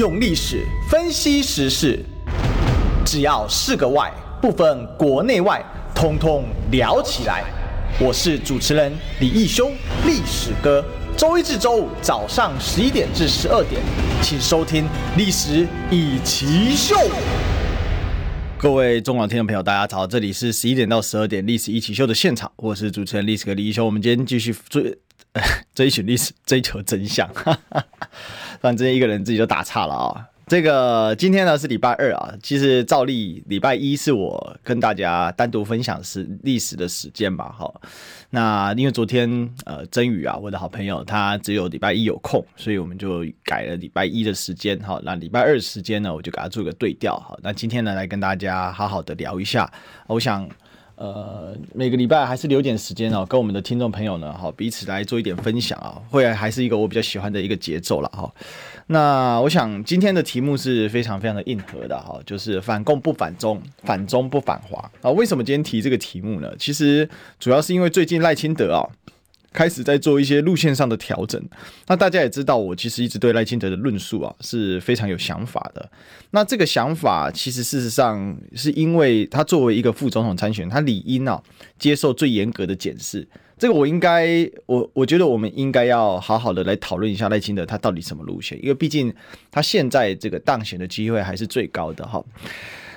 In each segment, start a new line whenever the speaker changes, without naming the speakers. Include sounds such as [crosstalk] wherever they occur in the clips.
用历史分析时事，只要是个“外”，不分国内外，通通聊起来。我是主持人李义修，历史哥。周一至周五早上十一点至十二点，请收听《历史易起秀》。各位中广听众朋友，大家好，这里是十一点到十二点《历史一起秀》的现场，我是主持人历史哥李义修。我们今天继续追 [laughs] 追寻历史，追求真相。反正一个人自己就打岔了啊、这个今天呢是礼拜二啊，其实照例礼拜一是我跟大家单独分享是历史的时间吧。哈，那因为昨天呃真宇啊，我的好朋友他只有礼拜一有空，所以我们就改了礼拜一的时间。哈，那礼拜二时间呢，我就给他做个对调。好，那今天呢来跟大家好好的聊一下，我想。呃，每个礼拜还是留点时间哦，跟我们的听众朋友呢，哈，彼此来做一点分享啊，会还是一个我比较喜欢的一个节奏了哈。那我想今天的题目是非常非常的硬核的哈，就是反共不反中，反中不反华啊。为什么今天提这个题目呢？其实主要是因为最近赖清德啊。开始在做一些路线上的调整。那大家也知道，我其实一直对赖清德的论述啊是非常有想法的。那这个想法其实事实上是因为他作为一个副总统参选，他理应啊接受最严格的检视。这个我应该，我我觉得我们应该要好好的来讨论一下赖清德他到底什么路线，因为毕竟他现在这个当选的机会还是最高的哈。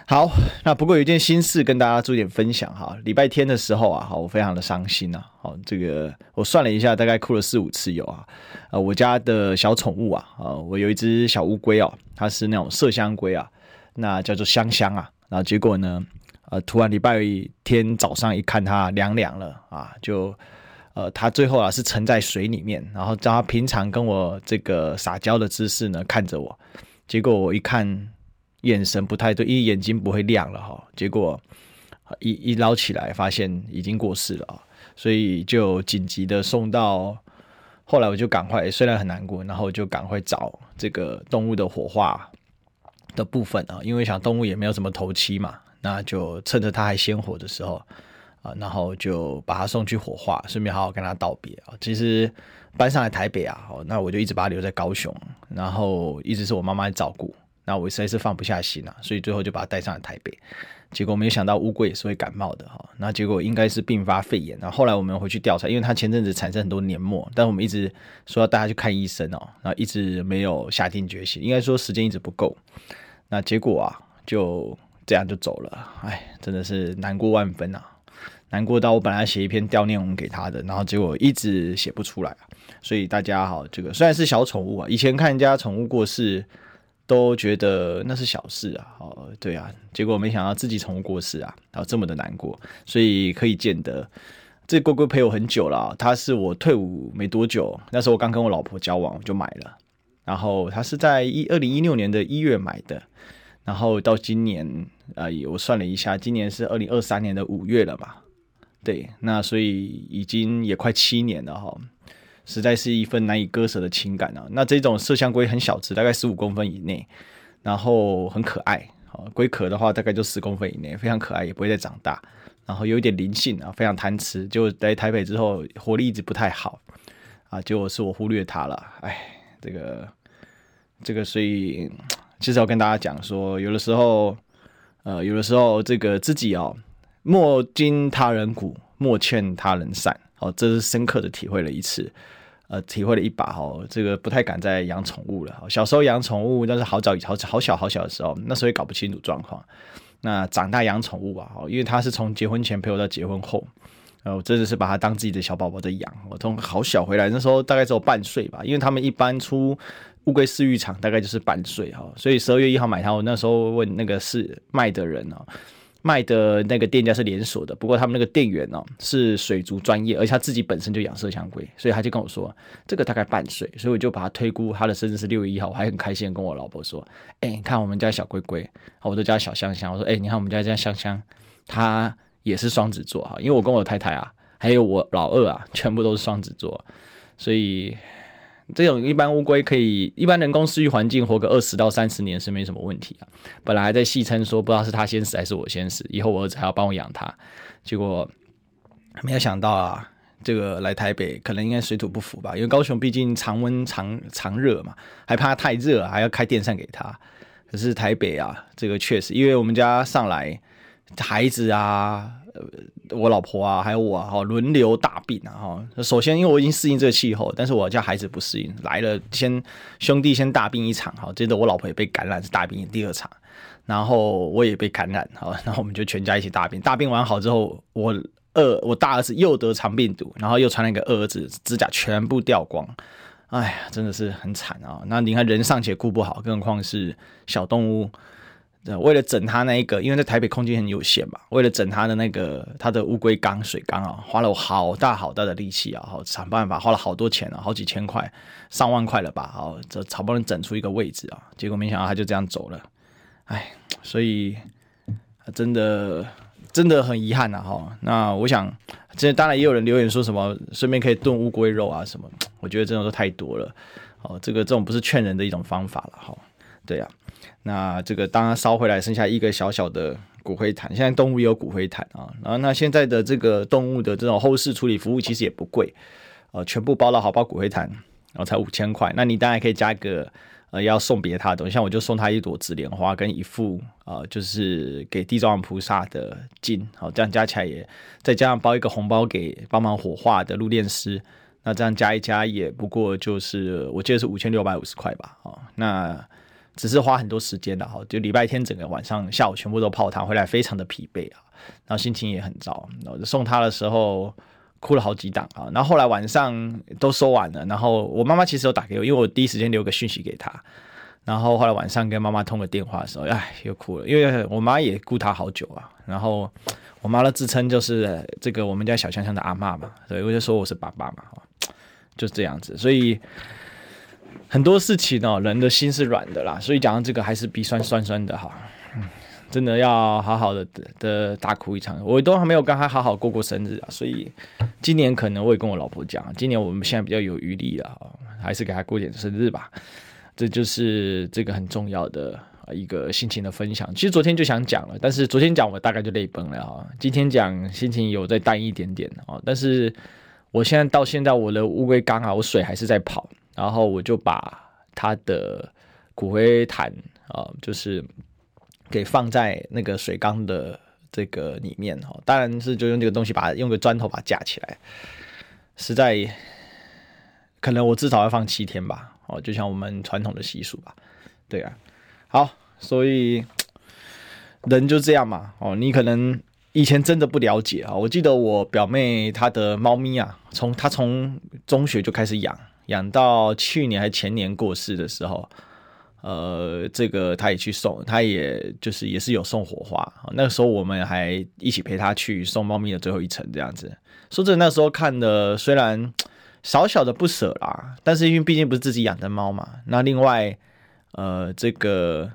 好，那不过有一件心事跟大家做一点分享哈。礼拜天的时候啊，好，我非常的伤心呐。好，这个我算了一下，大概哭了四五次有啊。呃，我家的小宠物啊，啊，我有一只小乌龟哦，它是那种麝香龟啊，那叫做香香啊。然后结果呢，呃，突然礼拜天早上一看它凉凉了啊，就呃，它最后啊是沉在水里面，然后照它平常跟我这个撒娇的姿势呢看着我，结果我一看。眼神不太对，因为眼睛不会亮了哈。结果一一捞起来，发现已经过世了啊，所以就紧急的送到。后来我就赶快，虽然很难过，然后就赶快找这个动物的火化的部分啊，因为想动物也没有什么头七嘛，那就趁着它还鲜活的时候啊，然后就把它送去火化，顺便好好跟它道别啊。其实搬上来台北啊，那我就一直把它留在高雄，然后一直是我妈妈照顾。那我实在是放不下心啊，所以最后就把它带上了台北。结果没有想到乌龟也是会感冒的哈。那结果应该是并发肺炎。然后后来我们回去调查，因为它前阵子产生很多黏膜，但我们一直说要带它去看医生哦，然后一直没有下定决心，应该说时间一直不够。那结果啊，就这样就走了。哎，真的是难过万分啊！难过到我本来写一篇悼念文给他的，然后结果一直写不出来。所以大家好，这个虽然是小宠物啊，以前看人家宠物过世。都觉得那是小事啊，哦，对啊，结果没想到自己宠物过世啊，然后这么的难过，所以可以见得这龟龟陪我很久了，它是我退伍没多久，那时候我刚跟我老婆交往我就买了，然后它是在一二零一六年的一月买的，然后到今年啊，我算了一下，今年是二零二三年的五月了嘛，对，那所以已经也快七年了哈。实在是一份难以割舍的情感啊！那这种麝香龟很小只，大概十五公分以内，然后很可爱。好，龟壳的话大概就十公分以内，非常可爱，也不会再长大。然后有一点灵性啊，非常贪吃。就在台北之后，活力一直不太好啊，结果是我忽略它了。哎，这个这个，所以其实要跟大家讲说，有的时候，呃，有的时候这个自己哦，莫经他人苦，莫劝他人善。哦，这是深刻的体会了一次，呃，体会了一把哦，这个不太敢再养宠物了。小时候养宠物，但是好早好好小好小的时候，那时候也搞不清楚状况。那长大养宠物啊，哦，因为他是从结婚前陪我到结婚后，呃，我真的是把他当自己的小宝宝在养。我从好小回来，那时候大概只有半岁吧，因为他们一般出乌龟饲育场大概就是半岁哈，所以十二月一号买它，我那时候问那个是卖的人啊。卖的那个店家是连锁的，不过他们那个店员哦是水族专业，而且他自己本身就养麝香龟，所以他就跟我说这个大概半岁，所以我就把它推估他的生日是六月一号，我还很开心跟我老婆说，哎，你看我们家小龟龟，我都叫小香香，我说哎，你看我们家这香香，它也是双子座哈，因为我跟我太太啊，还有我老二啊，全部都是双子座，所以。这种一般乌龟可以，一般人工饲育环境活个二十到三十年是没什么问题啊。本来还在戏称说，不知道是他先死还是我先死，以后我儿子还要帮我养他。结果没有想到啊，这个来台北可能应该水土不服吧，因为高雄毕竟常温常常热嘛，还怕太热，还要开电扇给他。可是台北啊，这个确实，因为我们家上来孩子啊，呃我老婆啊，还有我哈，轮流大病啊哈。首先，因为我已经适应这个气候，但是我家孩子不适应，来了先兄弟先大病一场哈，接着我老婆也被感染是大病第二场，然后我也被感染哈，然后我们就全家一起大病。大病完好之后，我二我大儿子又得肠病毒，然后又传染给二儿子，指甲全部掉光。哎呀，真的是很惨啊！那你看人尚且顾不好，更何况是小动物。为了整他那一个，因为在台北空间很有限嘛，为了整他的那个他的乌龟缸水缸啊，花了我好大好大的力气啊，好想办法，花了好多钱啊，好几千块、上万块了吧？好，这好不容易整出一个位置啊，结果没想到他就这样走了。哎，所以真的真的很遗憾呐！哈，那我想，这当然也有人留言说什么，顺便可以炖乌龟肉啊什么。我觉得这种都太多了，哦，这个这种不是劝人的一种方法了，哈，对呀，那这个当然烧回来，剩下一个小小的骨灰坛，现在动物也有骨灰坛啊，然后那现在的这个动物的这种后事处理服务其实也不贵，呃，全部包了好包骨灰坛，然后才五千块，那你当然可以加一个呃要送别他的东西，像我就送他一朵紫莲花跟一副呃就是给地藏菩萨的金，好，这样加起来也再加上包一个红包给帮忙火化的入殓师。那这样加一加也不过就是，我记得是五千六百五十块吧，哦，那只是花很多时间的哈，就礼拜天整个晚上下午全部都泡汤，回来非常的疲惫啊，然后心情也很糟，然后送他的时候哭了好几档啊，然后后来晚上都收完了，然后我妈妈其实有打给我，因为我第一时间留个讯息给他，然后后来晚上跟妈妈通个电话的时候，哎，又哭了，因为我妈也顾他好久啊，然后我妈的自称就是这个我们家小香香的阿嬷嘛，所以我就说我是爸爸嘛。就这样子，所以很多事情呢、喔，人的心是软的啦，所以讲到这个还是鼻酸酸酸的哈，嗯，真的要好好的的大哭一场。我都还没有跟他好好过过生日啊，所以今年可能我也跟我老婆讲，今年我们现在比较有余力了，还是给他过点生日吧。这就是这个很重要的一个心情的分享。其实昨天就想讲了，但是昨天讲我大概就泪崩了啊。今天讲心情有再淡一点点啊，但是。我现在到现在，我的乌龟缸啊，我水还是在跑，然后我就把他的骨灰坛啊，就是给放在那个水缸的这个里面哦，当然是就用这个东西把它用个砖头把它架起来，实在可能我至少要放七天吧，哦，就像我们传统的习俗吧，对啊，好，所以人就这样嘛，哦，你可能。以前真的不了解啊，我记得我表妹她的猫咪啊，从她从中学就开始养，养到去年还前年过世的时候，呃，这个他也去送，他也就是也是有送火花，那个时候我们还一起陪他去送猫咪的最后一程，这样子。说真的，那时候看的虽然小小的不舍啦，但是因为毕竟不是自己养的猫嘛，那另外呃这个。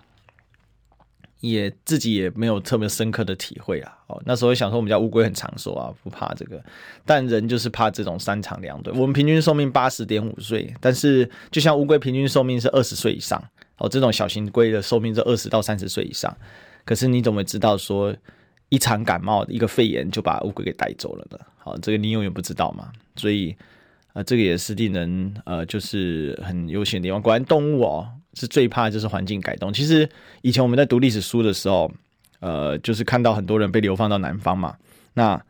也自己也没有特别深刻的体会啊，哦，那时候想说我们家乌龟很长寿啊，不怕这个，但人就是怕这种三长两短。我们平均寿命八十点五岁，但是就像乌龟平均寿命是二十岁以上，哦，这种小型龟的寿命是二十到三十岁以上。可是你怎么知道说一场感冒一个肺炎就把乌龟给带走了呢？好，这个你永远不知道嘛。所以啊，这个也是令人呃，就是很悠闲的地方。果然动物哦。是最怕就是环境改动。其实以前我们在读历史书的时候，呃，就是看到很多人被流放到南方嘛。那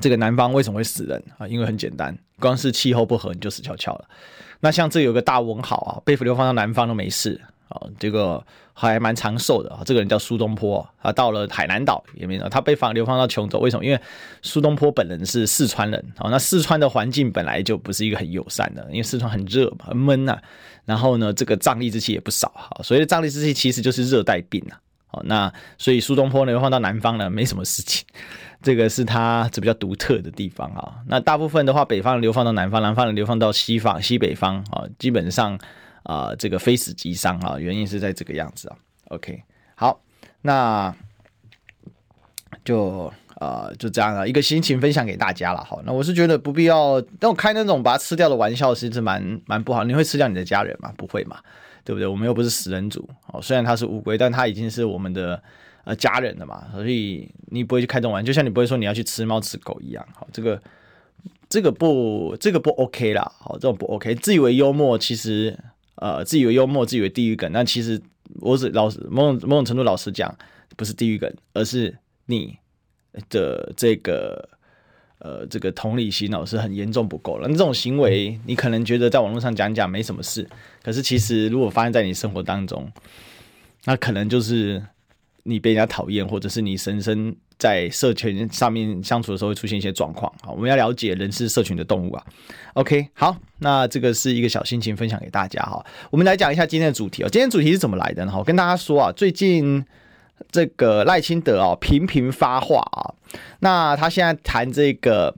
这个南方为什么会死人啊？因为很简单，光是气候不合你就死翘翘了。那像这有个大文豪啊，被流放到南方都没事。啊，这个还蛮长寿的啊。这个人叫苏东坡，啊到了海南岛也没有，他被放流放到琼州，为什么？因为苏东坡本人是四川人。哦，那四川的环境本来就不是一个很友善的，因为四川很热嘛，很闷呐。然后呢，这个瘴疠之气也不少哈。所以瘴疠之气其实就是热带病啊。哦，那所以苏东坡呢流放到南方呢没什么事情，这个是他这比较独特的地方啊。那大部分的话，北方流放到南方，南方人流放到西方、西北方啊，基本上。啊、这个非死即伤啊，原因是在这个样子啊。OK，好，那就呃就这样了，一个心情分享给大家了。好，那我是觉得不必要，但我开那种把它吃掉的玩笑，其实蛮蛮不好。你会吃掉你的家人吗？不会嘛，对不对？我们又不是食人族哦。虽然它是乌龟，但它已经是我们的呃家人了嘛，所以你不会去开这种玩笑，就像你不会说你要去吃猫吃狗一样。好，这个这个不，这个不 OK 啦，好，这种不 OK。自以为幽默，其实呃，自以为幽默，自以为地狱梗，那其实我只老实某种某种程度老实讲，不是地狱梗，而是你的这个呃这个同理心老是很严重不够了。那这种行为，你可能觉得在网络上讲讲没什么事，可是其实如果发生在你生活当中，那可能就是你被人家讨厌，或者是你深深。在社群上面相处的时候会出现一些状况，好，我们要了解人是社群的动物啊。OK，好，那这个是一个小心情分享给大家哈。我们来讲一下今天的主题哦。今天主题是怎么来的呢？我跟大家说啊，最近这个赖清德啊频频发话啊，那他现在谈这个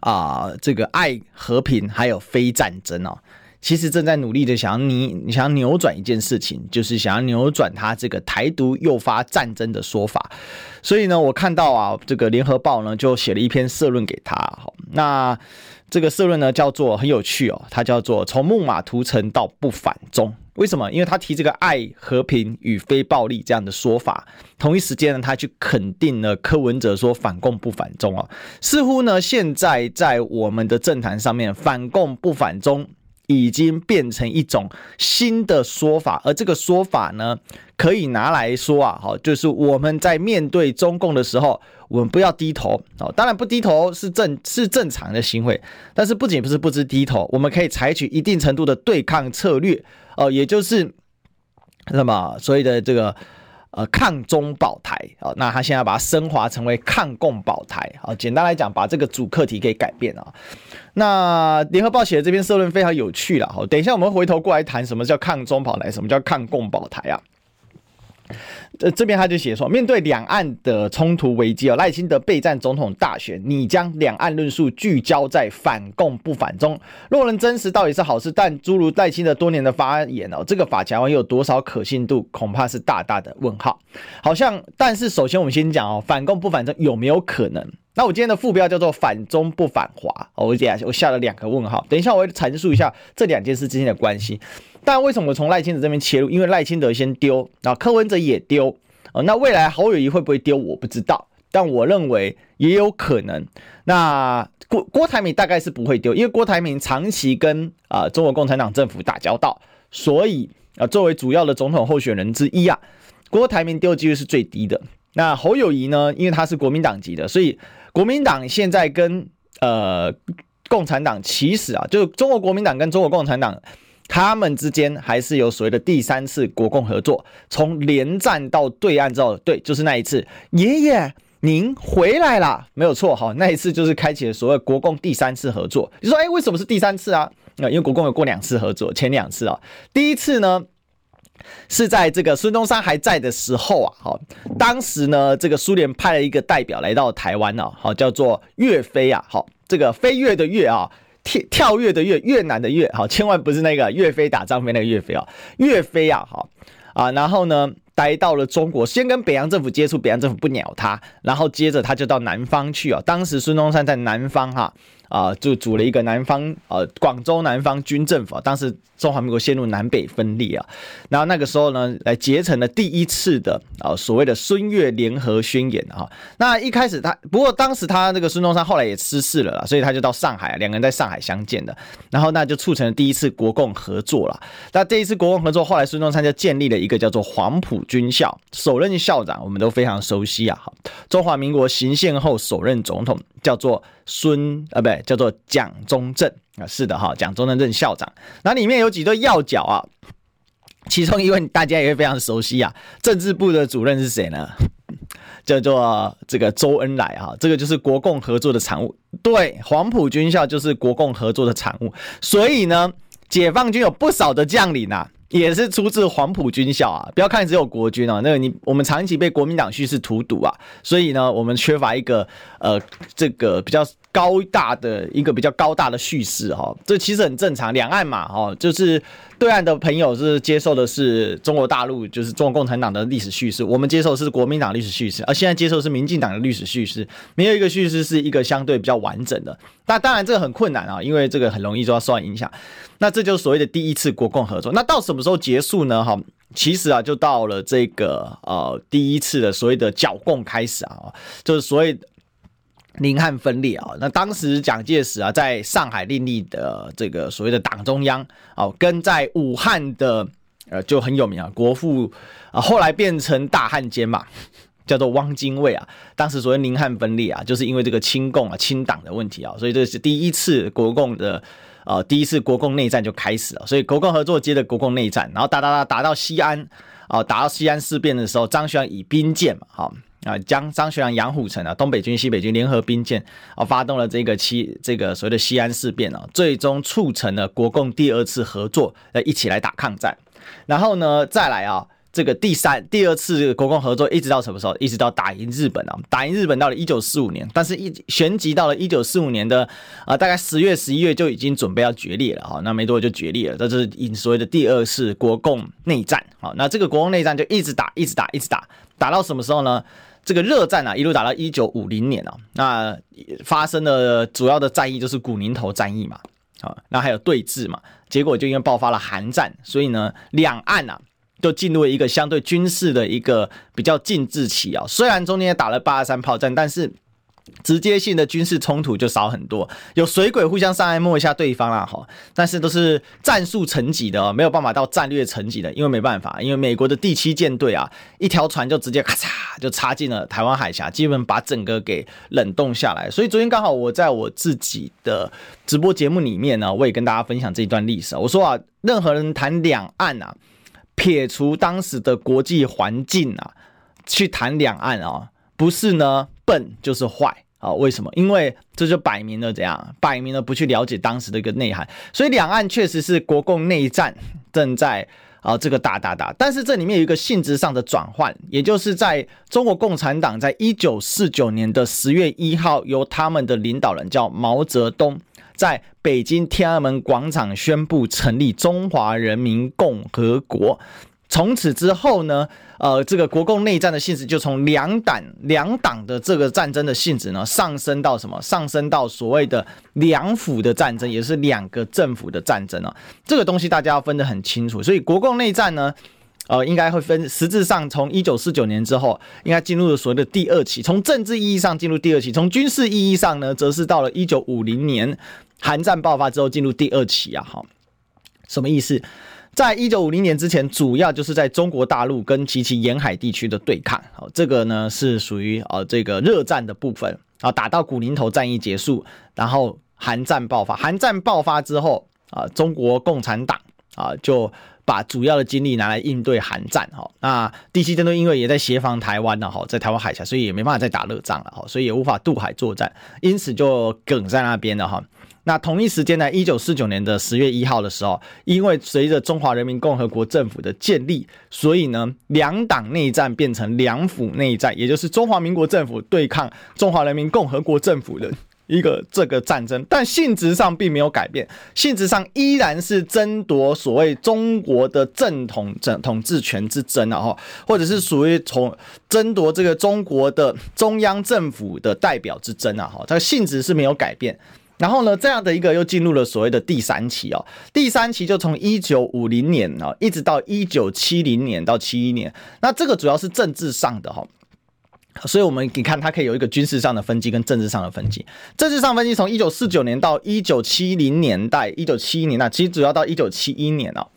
啊这个爱和平还有非战争哦。其实正在努力的想你，你想扭转一件事情，就是想要扭转他这个台独诱发战争的说法。所以呢，我看到啊，这个联合报呢就写了一篇社论给他。好，那这个社论呢叫做很有趣哦，它叫做从木马屠城到不反中。为什么？因为他提这个爱和平与非暴力这样的说法，同一时间呢，他去肯定了柯文哲说反共不反中啊。似乎呢，现在在我们的政坛上面，反共不反中。已经变成一种新的说法，而这个说法呢，可以拿来说啊，好，就是我们在面对中共的时候，我们不要低头哦。当然，不低头是正是正常的行为，但是不仅不是不知低头，我们可以采取一定程度的对抗策略哦，也就是那么所谓的这个。呃，抗中保台啊，那他现在把它升华成为抗共保台啊。简单来讲，把这个主课题给改变了。那联合报写的这篇社论非常有趣了。好，等一下我们回头过来谈什么叫抗中保台，什么叫抗共保台啊？这这边他就写说，面对两岸的冲突危机哦，赖清德备战总统大选，你将两岸论述聚焦在反共不反中，若能真实，到底是好事。但诸如赖清德多年的发言哦，这个法条又有多少可信度，恐怕是大大的问号。好像，但是首先我们先讲哦，反共不反中有没有可能？那我今天的副标叫做反中不反华，我下我下了两个问号。等一下我会阐述一下这两件事之间的关系。但为什么从赖清德这边切入？因为赖清德先丢，啊柯文哲也丢，哦，那未来侯友宜会不会丢？我不知道，但我认为也有可能。那郭郭台铭大概是不会丢，因为郭台铭长期跟啊、中国共产党政府打交道，所以啊、作为主要的总统候选人之一啊，郭台铭丢的几率是最低的。那侯友宜呢？因为他是国民党籍的，所以国民党现在跟呃共产党其实啊，就是中国国民党跟中国共产党。他们之间还是有所谓的第三次国共合作，从连战到对岸之后，对，就是那一次，爷爷您回来了，没有错哈，那一次就是开启了所谓国共第三次合作。你说，哎，为什么是第三次啊？因为国共有过两次合作，前两次啊，第一次呢是在这个孙中山还在的时候啊，好，当时呢这个苏联派了一个代表来到台湾呢，好，叫做岳飞啊，好，这个飞跃的跃啊。跳跳跃的跃，越南的越，好，千万不是那个岳飞打张飞那个岳飞啊，岳飞啊，好。啊，然后呢，待到了中国，先跟北洋政府接触，北洋政府不鸟他，然后接着他就到南方去啊，当时孙中山在南方哈。啊，就组了一个南方呃广州南方军政府，当时中华民国陷入南北分裂啊，然后那个时候呢，来结成了第一次的啊所谓的孙岳联合宣言啊。那一开始他不过当时他那个孙中山后来也失势了啦，所以他就到上海，两个人在上海相见的，然后那就促成了第一次国共合作了。那这一次国共合作，后来孙中山就建立了一个叫做黄埔军校，首任校长我们都非常熟悉啊，好，中华民国行宪后首任总统叫做孙啊，不对。叫做蒋中正啊，是的哈，讲中正任校长，那里面有几对要角啊，其中一位大家也会非常熟悉啊，政治部的主任是谁呢？[laughs] 叫做这个周恩来哈，这个就是国共合作的产物，对，黄埔军校就是国共合作的产物，所以呢，解放军有不少的将领啊。也是出自黄埔军校啊！不要看只有国军啊，那个你我们长期被国民党叙事荼毒啊，所以呢，我们缺乏一个呃这个比较高大的一个比较高大的叙事哈，这其实很正常。两岸嘛哈，就是对岸的朋友是接受的是中国大陆，就是中国共产党的历史叙事，我们接受的是国民党历史叙事，而现在接受的是民进党的历史叙事，没有一个叙事是一个相对比较完整的。那当然这个很困难啊，因为这个很容易就要受到影响。那这就是所谓的第一次国共合作。那到什么时候结束呢？哈，其实啊，就到了这个呃第一次的所谓的剿共开始啊，就是所谓宁汉分裂啊，那当时蒋介石啊在上海另立的这个所谓的党中央哦，跟在武汉的呃就很有名啊，国父啊后来变成大汉奸嘛，叫做汪精卫啊，当时所谓宁汉分裂啊，就是因为这个清共啊清党的问题啊，所以这是第一次国共的呃第一次国共内战就开始了，所以国共合作接着国共内战，然后打打打打到西安啊，打到西安事变的时候，张学良以兵谏嘛，好。啊，将张学良、杨虎城啊，东北军、西北军联合兵谏啊，发动了这个七这个所谓的西安事变啊，最终促成了国共第二次合作，呃，一起来打抗战。然后呢，再来啊，这个第三、第二次国共合作一直到什么时候？一直到打赢日本啊，打赢日本到了一九四五年，但是一旋即到了一九四五年的啊，大概十月、十一月就已经准备要决裂了哈，那没多久就决裂了，这是所谓的第二次国共内战。好，那这个国共内战就一直打，一直打，一直打，打到什么时候呢？这个热战啊，一路打到一九五零年啊，那发生的主要的战役就是古宁头战役嘛，啊，那还有对峙嘛，结果就因为爆发了韩战，所以呢，两岸啊就进入了一个相对军事的一个比较静置期啊，虽然中间也打了八二三炮战，但是。直接性的军事冲突就少很多，有水鬼互相上来摸一下对方啦，哈，但是都是战术层级的，没有办法到战略层级的，因为没办法，因为美国的第七舰队啊，一条船就直接咔嚓就插进了台湾海峡，基本把整个给冷冻下来。所以昨天刚好我在我自己的直播节目里面呢，我也跟大家分享这一段历史。我说啊，任何人谈两岸啊，撇除当时的国际环境啊，去谈两岸啊，不是呢。笨就是坏啊？为什么？因为这就摆明了怎样？摆明了不去了解当时的一个内涵。所以两岸确实是国共内战正在啊这个打打打，但是这里面有一个性质上的转换，也就是在中国共产党在一九四九年的十月一号，由他们的领导人叫毛泽东，在北京天安门广场宣布成立中华人民共和国。从此之后呢，呃，这个国共内战的性质就从两党两党的这个战争的性质呢，上升到什么？上升到所谓的两府的战争，也是两个政府的战争啊。这个东西大家要分得很清楚。所以国共内战呢，呃，应该会分，实质上从一九四九年之后，应该进入了所谓的第二期。从政治意义上进入第二期，从军事意义上呢，则是到了一九五零年韩战爆发之后进入第二期啊。好，什么意思？在一九五零年之前，主要就是在中国大陆跟及其沿海地区的对抗。好，这个呢是属于呃这个热战的部分啊，打到古宁头战役结束，然后韩战爆发。韩战爆发之后啊，中国共产党啊就把主要的精力拿来应对韩战。哈，那第七舰队因为也在协防台湾呢，哈，在台湾海峡，所以也没办法再打热战了，哈，所以也无法渡海作战，因此就梗在那边了，哈。那同一时间呢，一九四九年的十月一号的时候，因为随着中华人民共和国政府的建立，所以呢，两党内战变成两府内战，也就是中华民国政府对抗中华人民共和国政府的一个这个战争，但性质上并没有改变，性质上依然是争夺所谓中国的正统政统治权之争啊，哈，或者是属于从争夺这个中国的中央政府的代表之争啊，哈，它的性质是没有改变。然后呢，这样的一个又进入了所谓的第三期哦，第三期就从一九五零年啊，一直到一九七零年到七一年，那这个主要是政治上的哈，所以我们你看它可以有一个军事上的分级跟政治上的分级，政治上分级从一九四九年到一九七零年代，一九七一年那其实主要到一九七一年哦。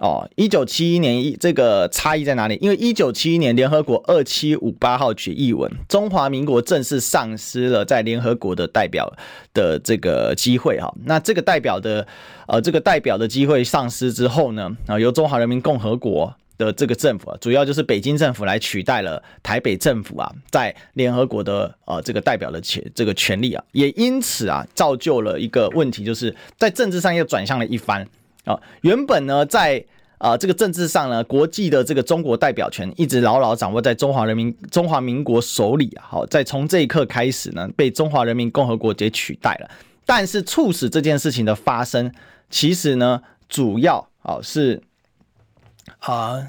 哦，一九七一年一这个差异在哪里？因为一九七一年联合国二七五八号决议文，中华民国正式丧失了在联合国的代表的这个机会哈。那这个代表的呃这个代表的机会丧失之后呢，啊由中华人民共和国的这个政府啊，主要就是北京政府来取代了台北政府啊，在联合国的呃这个代表的权这个权利啊，也因此啊造就了一个问题，就是在政治上又转向了一番。啊，原本呢，在啊这个政治上呢，国际的这个中国代表权一直牢牢掌握在中华人民中华民国手里啊。好，在从这一刻开始呢，被中华人民共和国给取代了。但是促使这件事情的发生，其实呢，主要啊是啊，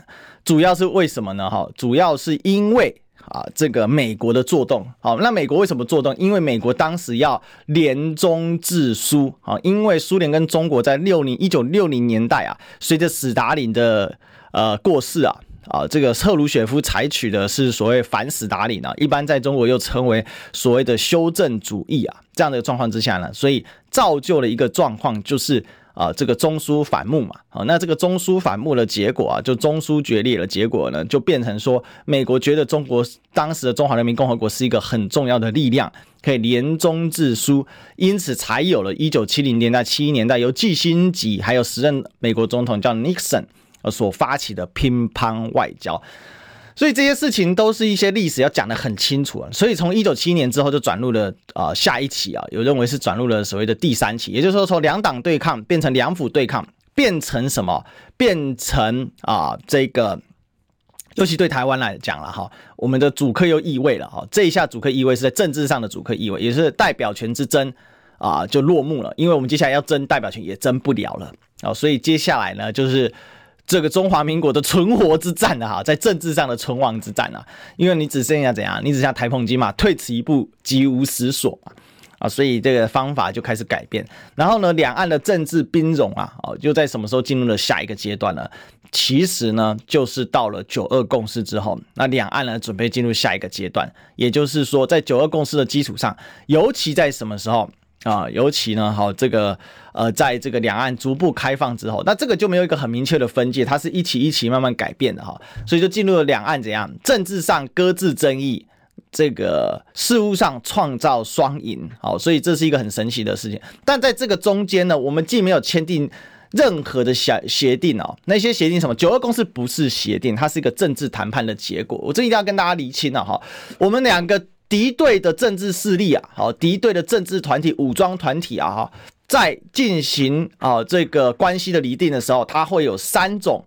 主要是为什么呢？哈，主要是因为。啊，这个美国的作动，好，那美国为什么作动？因为美国当时要联中制苏，啊，因为苏联跟中国在六零一九六零年代啊，随着史达林的呃过世啊，啊，这个赫鲁雪夫采取的是所谓反斯大林啊，一般在中国又称为所谓的修正主义啊，这样的状况之下呢，所以造就了一个状况，就是啊，这个中苏反目嘛，啊，那这个中苏反目的结果啊，就中苏决裂的结果呢，就变成说，美国觉得中国当时的中华人民共和国是一个很重要的力量，可以联中制苏，因此才有了一九七零年代、七一年代由基辛格还有时任美国总统叫 Nixon。所发起的乒乓外交，所以这些事情都是一些历史要讲得很清楚啊。所以从一九七一年之后就转入了啊、下一期啊，有认为是转入了所谓的第三期，也就是说从两党对抗变成两府对抗，变成什么？变成啊这个，尤其对台湾来讲了哈，我们的主客又易位了哈。这一下主客易位是在政治上的主客易位，也是代表权之争啊就落幕了，因为我们接下来要争代表权也争不了了啊，所以接下来呢就是。这个中华民国的存活之战的哈，在政治上的存亡之战啊，因为你只剩下怎样？你只剩下台澎金马，退此一步，即无实所啊，所以这个方法就开始改变。然后呢，两岸的政治兵戎啊，哦，就在什么时候进入了下一个阶段呢？其实呢，就是到了九二共识之后，那两岸呢准备进入下一个阶段，也就是说，在九二共识的基础上，尤其在什么时候？啊，尤其呢，好，这个呃，在这个两岸逐步开放之后，那这个就没有一个很明确的分界，它是一起一起慢慢改变的哈，所以就进入了两岸怎样，政治上搁置争议，这个事务上创造双赢，好，所以这是一个很神奇的事情。但在这个中间呢，我们既没有签订任何的协协定哦，那些协定什么九二共识不是协定，它是一个政治谈判的结果，我这一定要跟大家厘清了哈，我们两个。敌对的政治势力啊，好，敌对的政治团体、武装团体啊，哈，在进行啊这个关系的厘定的时候，它会有三种，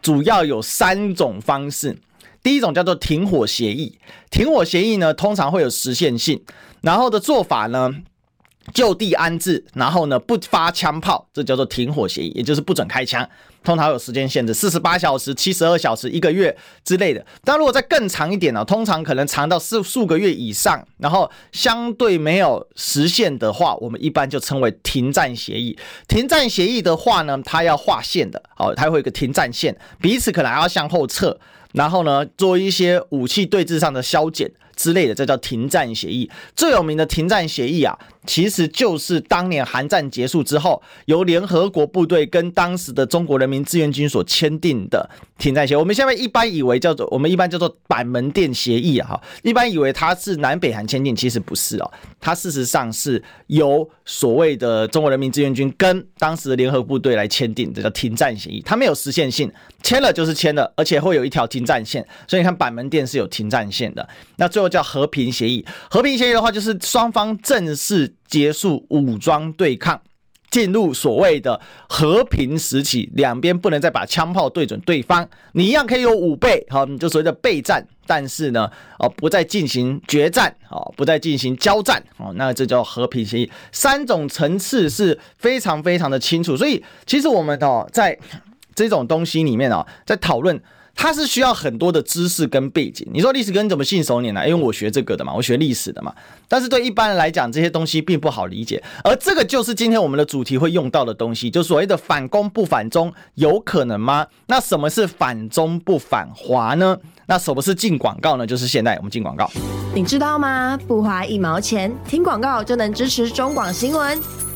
主要有三种方式。第一种叫做停火协议，停火协议呢，通常会有实现性，然后的做法呢，就地安置，然后呢不发枪炮，这叫做停火协议，也就是不准开枪。通常有时间限制，四十八小时、七十二小时、一个月之类的。但如果再更长一点呢？通常可能长到数数个月以上，然后相对没有实现的话，我们一般就称为停战协议。停战协议的话呢，它要划线的，好，它会有一个停战线，彼此可能还要向后撤，然后呢做一些武器对峙上的削减之类的，这叫停战协议。最有名的停战协议啊。其实就是当年韩战结束之后，由联合国部队跟当时的中国人民志愿军所签订的停战协议。我们现在一般以为叫做，我们一般叫做板门店协议啊，哈，一般以为它是南北韩签订，其实不是哦，它事实上是由所谓的中国人民志愿军跟当时的联合部队来签订，这叫停战协议。它没有实现性，签了就是签了，而且会有一条停战线。所以你看板门店是有停战线的。那最后叫和平协议，和平协议的话就是双方正式。结束武装对抗，进入所谓的和平时期，两边不能再把枪炮对准对方，你一样可以有武备，好，你就所谓的备战，但是呢，哦，不再进行决战，哦，不再进行交战，哦，那这叫和平协议。三种层次是非常非常的清楚，所以其实我们哦，在这种东西里面哦，在讨论。它是需要很多的知识跟背景。你说历史哥你怎么信手拈来？因为我学这个的嘛，我学历史的嘛。但是对一般人来讲，这些东西并不好理解。而这个就是今天我们的主题会用到的东西，就所谓的反攻不反中，有可能吗？那什么是反中不反华呢？那什么是进广告呢？就是现在我们进广告。
你知道吗？不花一毛钱，听广告就能支持中广新闻。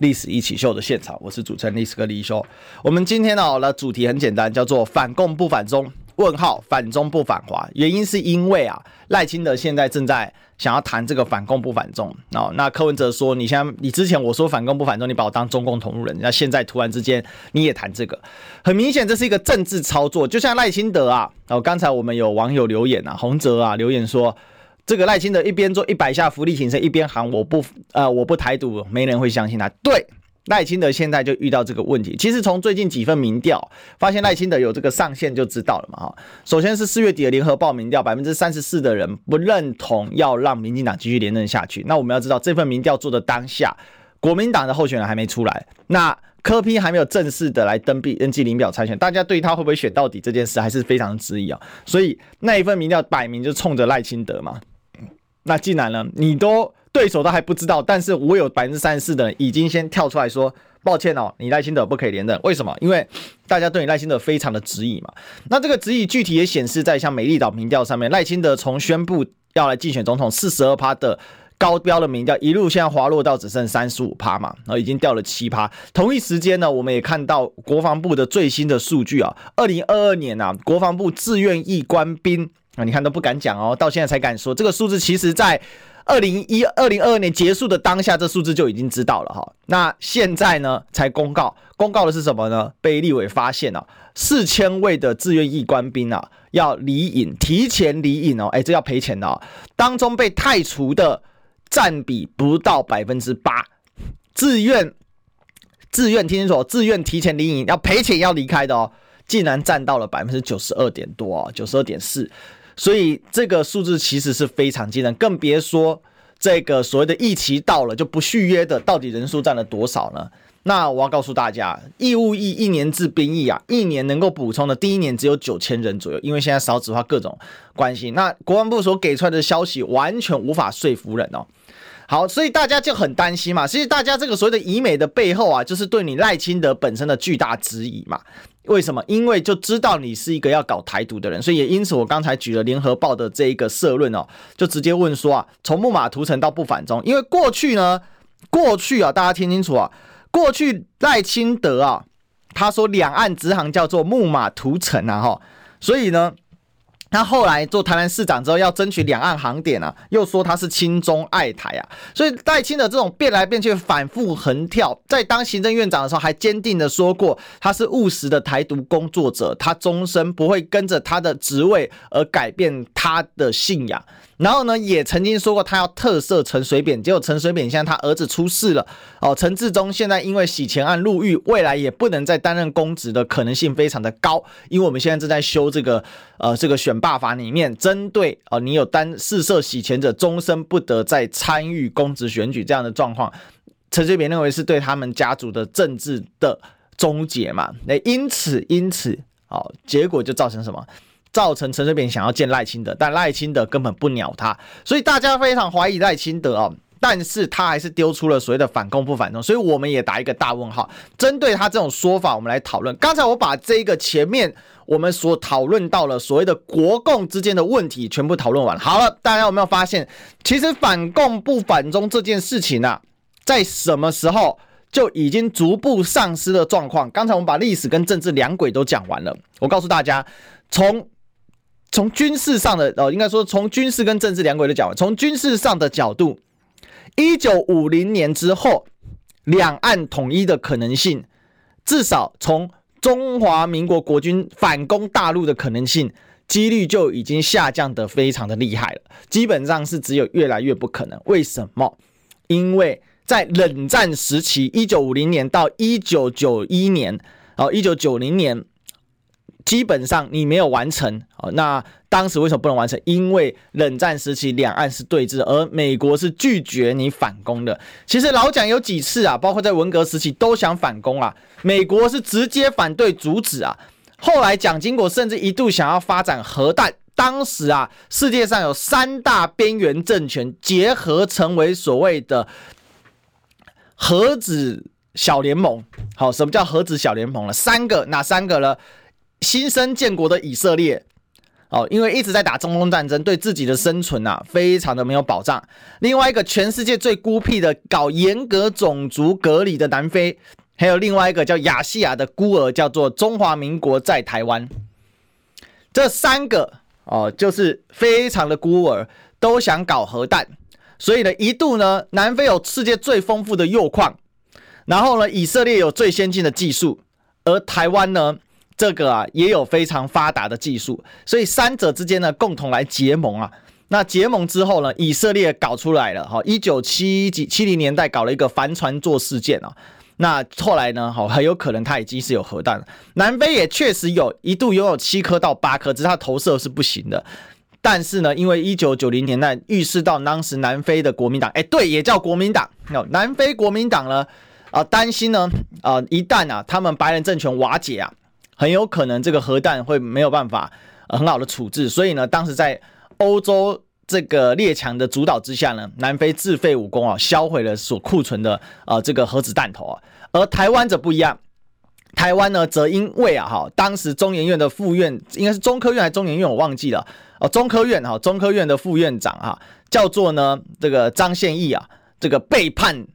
历史一起秀》的现场，我是主持人历史哥李修。我们今天呢，的主题很简单，叫做“反共不反中”。问号反中不反华，原因是因为啊，赖清德现在正在想要谈这个反共不反中哦。那柯文哲说，你现在你之前我说反共不反中，你把我当中共同路人，那现在突然之间你也谈这个，很明显这是一个政治操作。就像赖清德啊，哦，刚才我们有网友留言啊，洪哲啊留言说，这个赖清德一边做一百下福利挺身，一边喊我不呃我不台独，没人会相信他。对。赖清德现在就遇到这个问题。其实从最近几份民调发现赖清德有这个上限就知道了嘛哈。首先是四月底的联合报民调，百分之三十四的人不认同要让民进党继续连任下去。那我们要知道这份民调做的当下，国民党的候选人还没出来，那柯 P 还没有正式的来登记登记领表参选，大家对他会不会选到底这件事还是非常质疑啊。所以那一份民调摆明就冲着赖清德嘛。那既然呢，你都对手都还不知道，但是我有百分之三十四的人已经先跳出来说，抱歉哦，你赖清德不可以连任。为什么？因为大家对你赖清德非常的质疑嘛。那这个质疑具体也显示在像美丽岛民调上面，赖清德从宣布要来竞选总统四十二趴的高标的民调，一路现在滑落到只剩三十五趴嘛，然后已经掉了七趴。同一时间呢，我们也看到国防部的最新的数据啊，二零二二年啊，国防部自愿役官兵。啊，你看都不敢讲哦，到现在才敢说这个数字，其实在二零一二零二二年结束的当下，这数字就已经知道了哈。那现在呢，才公告，公告的是什么呢？被立委发现了四千位的志愿役官兵啊，要离营，提前离营哦，哎，这要赔钱的哦。当中被汰除的占比不到百分之八，自愿自愿听清楚，自愿提前离营要赔钱要离开的哦，竟然占到了百分之九十二点多啊，九十二点四。所以这个数字其实是非常惊人，更别说这个所谓的疫期到了就不续约的，到底人数占了多少呢？那我要告诉大家，义务役一年制兵役啊，一年能够补充的第一年只有九千人左右，因为现在少子化各种关系。那国防部所给出来的消息完全无法说服人哦。好，所以大家就很担心嘛。其实大家这个所谓的疑美的背后啊，就是对你赖清德本身的巨大质疑嘛。为什么？因为就知道你是一个要搞台独的人，所以也因此我刚才举了联合报的这一个社论哦，就直接问说啊，从木马屠城到不反中，因为过去呢，过去啊，大家听清楚啊，过去赖清德啊，他说两岸直航叫做木马屠城啊哈，所以呢。他后来做台南市长之后，要争取两岸航点啊，又说他是亲中爱台啊，所以戴清的这种变来变去、反复横跳，在当行政院长的时候，还坚定的说过他是务实的台独工作者，他终身不会跟着他的职位而改变他的信仰。然后呢，也曾经说过他要特赦陈水扁，结果陈水扁现在他儿子出事了哦，陈志忠现在因为洗钱案入狱，未来也不能再担任公职的可能性非常的高，因为我们现在正在修这个呃这个选罢法里面，针对哦你有担试涉洗钱者，终身不得再参与公职选举这样的状况，陈水扁认为是对他们家族的政治的终结嘛，那因此因此哦，结果就造成什么？造成陈水扁想要见赖清德，但赖清德根本不鸟他，所以大家非常怀疑赖清德哦，但是他还是丢出了所谓的反共不反中，所以我们也打一个大问号。针对他这种说法，我们来讨论。刚才我把这个前面我们所讨论到了所谓的国共之间的问题全部讨论完，好了，大家有没有发现，其实反共不反中这件事情啊，在什么时候就已经逐步丧失了状况？刚才我们把历史跟政治两轨都讲完了，我告诉大家，从从军事上的哦，应该说从军事跟政治两轨的角度，从军事上的角度，一九五零年之后，两岸统一的可能性，至少从中华民国国军反攻大陆的可能性，几率就已经下降的非常的厉害了，基本上是只有越来越不可能。为什么？因为在冷战时期，一九五零年到一九九一年，哦，一九九零年。基本上你没有完成哦，那当时为什么不能完成？因为冷战时期两岸是对峙，而美国是拒绝你反攻的。其实老蒋有几次啊，包括在文革时期都想反攻啊，美国是直接反对阻止啊。后来蒋经国甚至一度想要发展核弹，当时啊，世界上有三大边缘政权结合成为所谓的核子小联盟。好，什么叫核子小联盟呢？三个，哪三个呢？新生建国的以色列，哦，因为一直在打中东战争，对自己的生存啊，非常的没有保障。另外一个，全世界最孤僻的，搞严格种族隔离的南非，还有另外一个叫亚细亚的孤儿，叫做中华民国在台湾。这三个哦，就是非常的孤儿，都想搞核弹。所以呢，一度呢，南非有世界最丰富的铀矿，然后呢，以色列有最先进的技术，而台湾呢，这个啊也有非常发达的技术，所以三者之间呢共同来结盟啊。那结盟之后呢，以色列搞出来了哈，一九七几七零年代搞了一个帆船座事件啊。那后来呢？好，很有可能它已经是有核弹了。南非也确实有一度拥有七颗到八颗，只是它投射是不行的。但是呢，因为一九九零年代预示到当时南非的国民党，哎，对，也叫国民党。南非国民党呢，啊，担心呢，啊，一旦啊，他们白人政权瓦解啊，很有可能这个核弹会没有办法很好的处置。所以呢，当时在欧洲。这个列强的主导之下呢，南非自废武功啊，销毁了所库存的啊这个核子弹头啊，而台湾则不一样，台湾呢则因为啊哈，当时中研院的副院应该是中科院还是中研院，我忘记了哦，中科院哈，中科院的副院长哈，叫做呢这个张宪义啊，这个背叛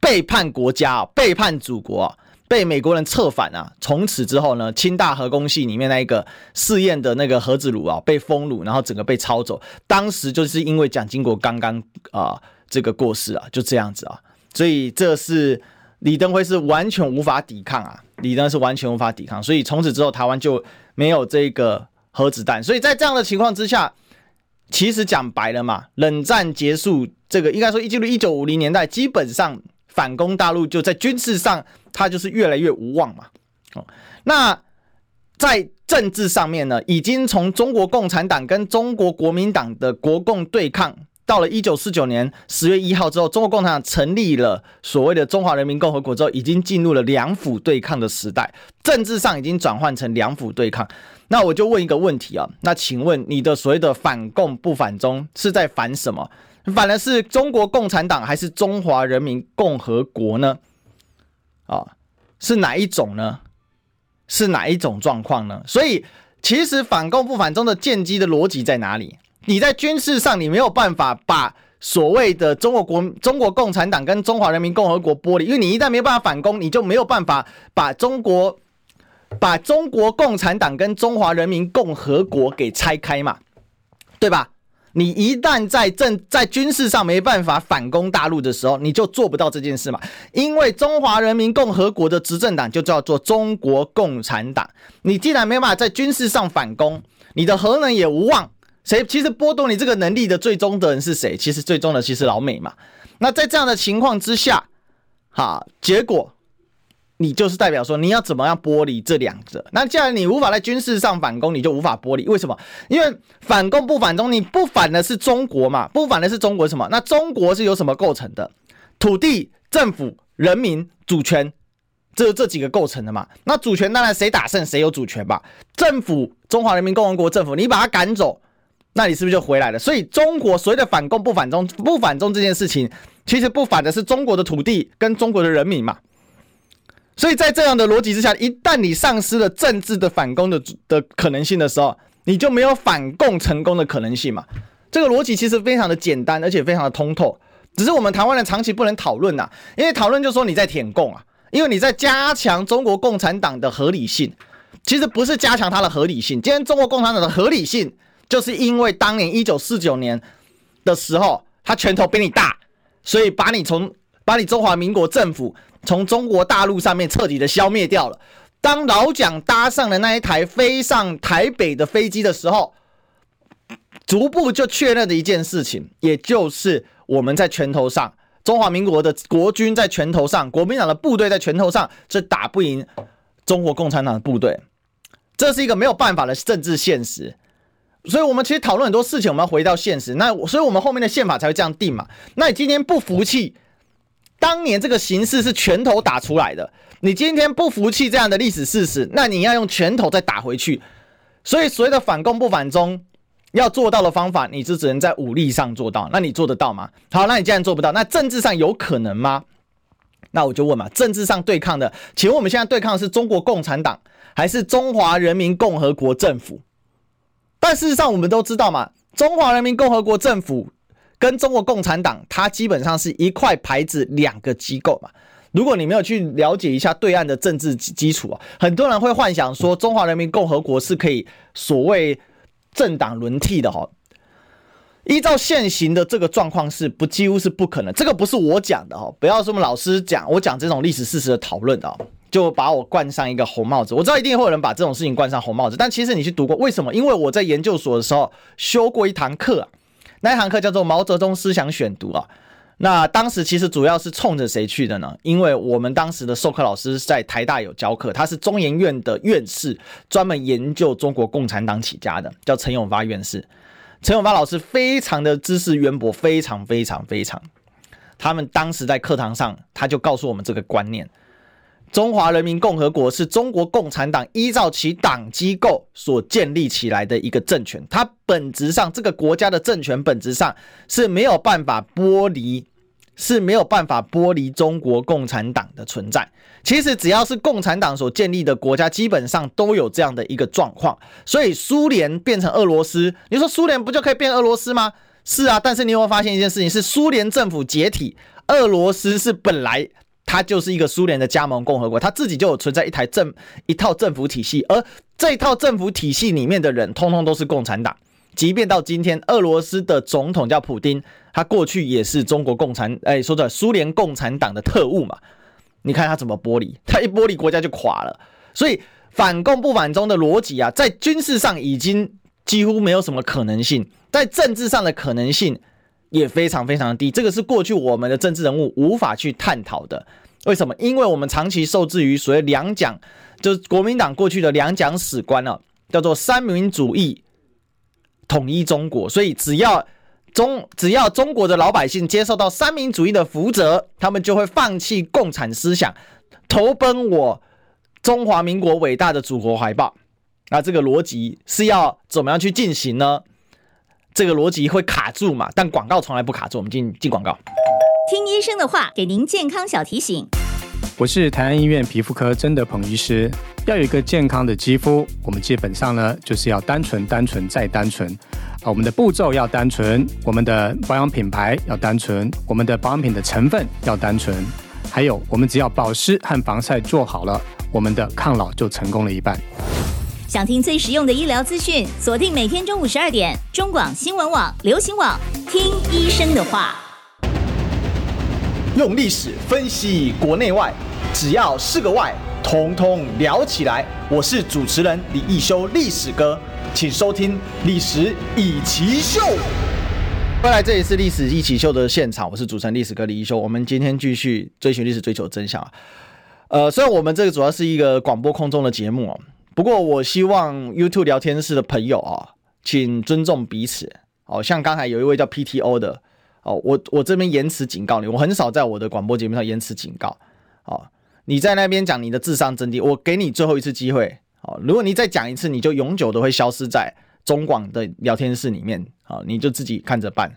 背叛国家啊，背叛祖国啊。被美国人策反啊！从此之后呢，清大核工系里面那一个试验的那个核子炉啊，被封炉，然后整个被抄走。当时就是因为蒋经国刚刚啊这个过世啊，就这样子啊，所以这是李登辉是完全无法抵抗啊，李登是完全无法抵抗，所以从此之后台湾就没有这个核子弹。所以在这样的情况之下，其实讲白了嘛，冷战结束，这个应该说一进入一九五零年代，基本上反攻大陆就在军事上。他就是越来越无望嘛，哦，那在政治上面呢，已经从中国共产党跟中国国民党的国共对抗，到了一九四九年十月一号之后，中国共产党成立了所谓的中华人民共和国之后，已经进入了两府对抗的时代，政治上已经转换成两府对抗。那我就问一个问题啊，那请问你的所谓的反共不反中是在反什么？反的是中国共产党还是中华人民共和国呢？啊，是哪一种呢？是哪一种状况呢？所以，其实反共不反中的建基的逻辑在哪里？你在军事上，你没有办法把所谓的中国国、中国共产党跟中华人民共和国剥离，因为你一旦没有办法反攻，你就没有办法把中国、把中国共产党跟中华人民共和国给拆开嘛，对吧？你一旦在政在军事上没办法反攻大陆的时候，你就做不到这件事嘛。因为中华人民共和国的执政党就叫做中国共产党。你既然没办法在军事上反攻，你的核能也无望。谁其实剥夺你这个能力的最终的人是谁？其实最终的其实老美嘛。那在这样的情况之下，哈，结果。你就是代表说你要怎么样剥离这两者？那既然你无法在军事上反攻，你就无法剥离。为什么？因为反攻不反中，你不反的是中国嘛？不反的是中国什么？那中国是由什么构成的？土地、政府、人民、主权，这这几个构成的嘛？那主权当然谁打胜谁有主权吧？政府，中华人民共和国政府，你把他赶走，那你是不是就回来了？所以中国所谓的反攻不反中，不反中这件事情，其实不反的是中国的土地跟中国的人民嘛？所以在这样的逻辑之下，一旦你丧失了政治的反攻的的可能性的时候，你就没有反共成功的可能性嘛。这个逻辑其实非常的简单，而且非常的通透。只是我们台湾人长期不能讨论呐，因为讨论就说你在舔共啊，因为你在加强中国共产党的合理性。其实不是加强它的合理性，今天中国共产党的合理性，就是因为当年一九四九年的时候，他拳头比你大，所以把你从把你中华民国政府。从中国大陆上面彻底的消灭掉了。当老蒋搭上了那一台飞上台北的飞机的时候，逐步就确认的一件事情，也就是我们在拳头上，中华民国的国军在拳头上，国民党的部队在拳头上，是打不赢中国共产党的部队。这是一个没有办法的政治现实。所以，我们其实讨论很多事情，我们要回到现实。那所以，我们后面的宪法才会这样定嘛。那你今天不服气？当年这个形势是拳头打出来的，你今天不服气这样的历史事实，那你要用拳头再打回去。所以所谓的反共不反中，要做到的方法，你是只能在武力上做到。那你做得到吗？好，那你既然做不到，那政治上有可能吗？那我就问嘛，政治上对抗的，请问我们现在对抗的是中国共产党还是中华人民共和国政府？但事实上我们都知道嘛，中华人民共和国政府。跟中国共产党，它基本上是一块牌子，两个机构嘛。如果你没有去了解一下对岸的政治基础啊，很多人会幻想说中华人民共和国是可以所谓政党轮替的哈。依照现行的这个状况是不几乎是不可能，这个不是我讲的哈，不要什么老师讲，我讲这种历史事实的讨论啊，就把我冠上一个红帽子。我知道一定会有人把这种事情冠上红帽子，但其实你去读过，为什么？因为我在研究所的时候修过一堂课啊。那一堂课叫做《毛泽东思想选读》啊，那当时其实主要是冲着谁去的呢？因为我们当时的授课老师在台大有教课，他是中研院的院士，专门研究中国共产党起家的，叫陈永发院士。陈永发老师非常的知识渊博，非常非常非常。他们当时在课堂上，他就告诉我们这个观念：中华人民共和国是中国共产党依照其党机构所建立起来的一个政权，它本质上这个国家的政权本质上是没有办法剥离。是没有办法剥离中国共产党的存在。其实只要是共产党所建立的国家，基本上都有这样的一个状况。所以苏联变成俄罗斯，你说苏联不就可以变俄罗斯吗？是啊，但是你有没有发现一件事情？是苏联政府解体，俄罗斯是本来它就是一个苏联的加盟共和国，它自己就有存在一台政一套政府体系，而这一套政府体系里面的人，通通都是共产党。即便到今天，俄罗斯的总统叫普丁，他过去也是中国共产，哎，说的苏联共产党的特务嘛。你看他怎么剥离，他一剥离国家就垮了。所以反共不反中的逻辑啊，在军事上已经几乎没有什么可能性，在政治上的可能性也非常非常低。这个是过去我们的政治人物无法去探讨的。为什么？因为我们长期受制于所谓两蒋，就是国民党过去的两蒋史观啊，叫做三民主义。统一中国，所以只要中只要中国的老百姓接受到三民主义的福泽，他们就会放弃共产思想，投奔我中华民国伟大的祖国怀抱。那这个逻辑是要怎么样去进行呢？这个逻辑会卡住嘛？但广告从来不卡住。我们进进广告，
听医生的话，给您健康小提醒。
我是台安医院皮肤科曾德鹏医师。要有一个健康的肌肤，我们基本上呢就是要单纯、单纯再单纯。啊，我们的步骤要单纯，我们的保养品牌要单纯，我们的保养品的成分要单纯。还有，我们只要保湿和防晒做好了，我们的抗老就成功了一半。
想听最实用的医疗资讯，锁定每天中午十二点，中广新闻网、流行网，听医生的话。
用历史分析国内外，只要是个“外”，统统聊起来。我是主持人李一修，历史哥，请收听《历史以奇秀》。未来这一次《历史一起秀》的现场，我是主持人历史哥李一修。我们今天继续追寻历史，追求真相。呃，虽然我们这个主要是一个广播空中的节目哦，不过我希望 YouTube 聊天室的朋友啊，请尊重彼此。哦，像刚才有一位叫 PTO 的。哦，我我这边严词警告你，我很少在我的广播节目上严词警告。哦，你在那边讲你的智商真低，我给你最后一次机会。哦，如果你再讲一次，你就永久的会消失在中广的聊天室里面。好，你就自己看着办，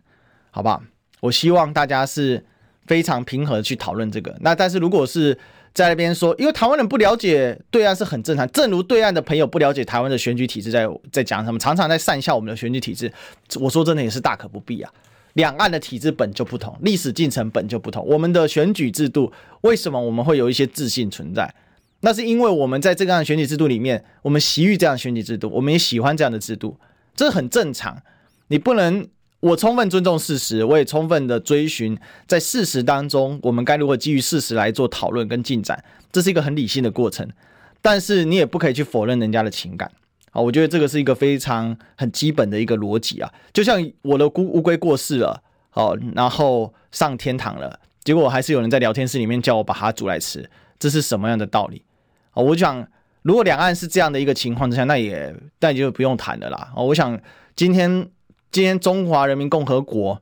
好不好？我希望大家是非常平和的去讨论这个。那但是如果是在那边说，因为台湾人不了解对岸是很正常，正如对岸的朋友不了解台湾的选举体制在，在讲什么，常常在讪笑我们的选举体制。我说真的也是大可不必啊。两岸的体制本就不同，历史进程本就不同。我们的选举制度为什么我们会有一些自信存在？那是因为我们在这个样的选举制度里面，我们习于这样的选举制度，我们也喜欢这样的制度，这很正常。你不能，我充分尊重事实，我也充分的追寻在事实当中，我们该如何基于事实来做讨论跟进展，这是一个很理性的过程。但是你也不可以去否认人家的情感。啊，我觉得这个是一个非常很基本的一个逻辑啊，就像我的乌乌龟过世了，好，然后上天堂了，结果还是有人在聊天室里面叫我把它煮来吃，这是什么样的道理？啊，我想如果两岸是这样的一个情况之下，那也那也就不用谈了啦。啊，我想今天今天中华人民共和国